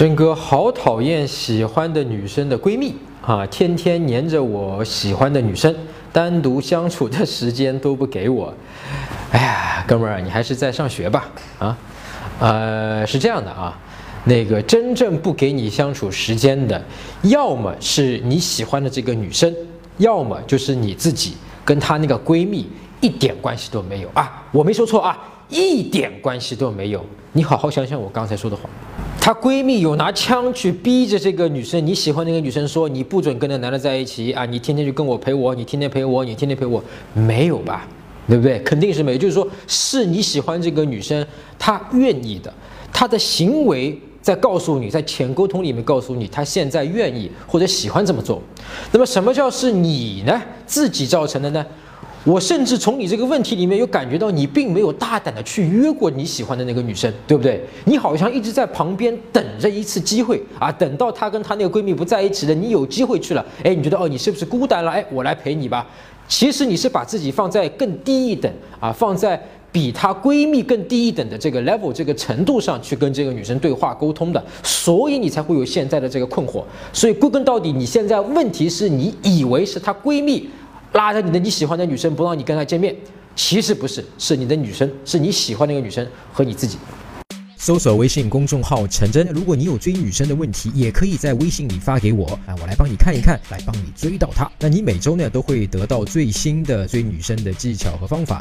真哥好讨厌喜欢的女生的闺蜜啊，天天黏着我喜欢的女生，单独相处的时间都不给我。哎呀，哥们儿，你还是在上学吧？啊，呃，是这样的啊，那个真正不给你相处时间的，要么是你喜欢的这个女生，要么就是你自己跟她那个闺蜜一点关系都没有啊。我没说错啊，一点关系都没有。你好好想想我刚才说的话。她闺蜜有拿枪去逼着这个女生，你喜欢那个女生说你不准跟那男的在一起啊，你天天就跟我陪我，你天天陪我，你天天陪我，没有吧？对不对？肯定是没有。就是说，是你喜欢这个女生，她愿意的，她的行为在告诉你，在浅沟通里面告诉你，她现在愿意或者喜欢这么做。那么，什么叫是你呢？自己造成的呢？我甚至从你这个问题里面有感觉到，你并没有大胆的去约过你喜欢的那个女生，对不对？你好像一直在旁边等着一次机会啊，等到她跟她那个闺蜜不在一起了，你有机会去了，哎，你觉得哦，你是不是孤单了？哎，我来陪你吧。其实你是把自己放在更低一等啊，放在比她闺蜜更低一等的这个 level 这个程度上去跟这个女生对话沟通的，所以你才会有现在的这个困惑。所以归根到底，你现在问题是你以为是她闺蜜。拉着你的你喜欢的女生不让你跟她见面，其实不是，是你的女生，是你喜欢那个女生和你自己。搜索微信公众号陈真，如果你有追女生的问题，也可以在微信里发给我啊，我来帮你看一看，来帮你追到她。那你每周呢都会得到最新的追女生的技巧和方法。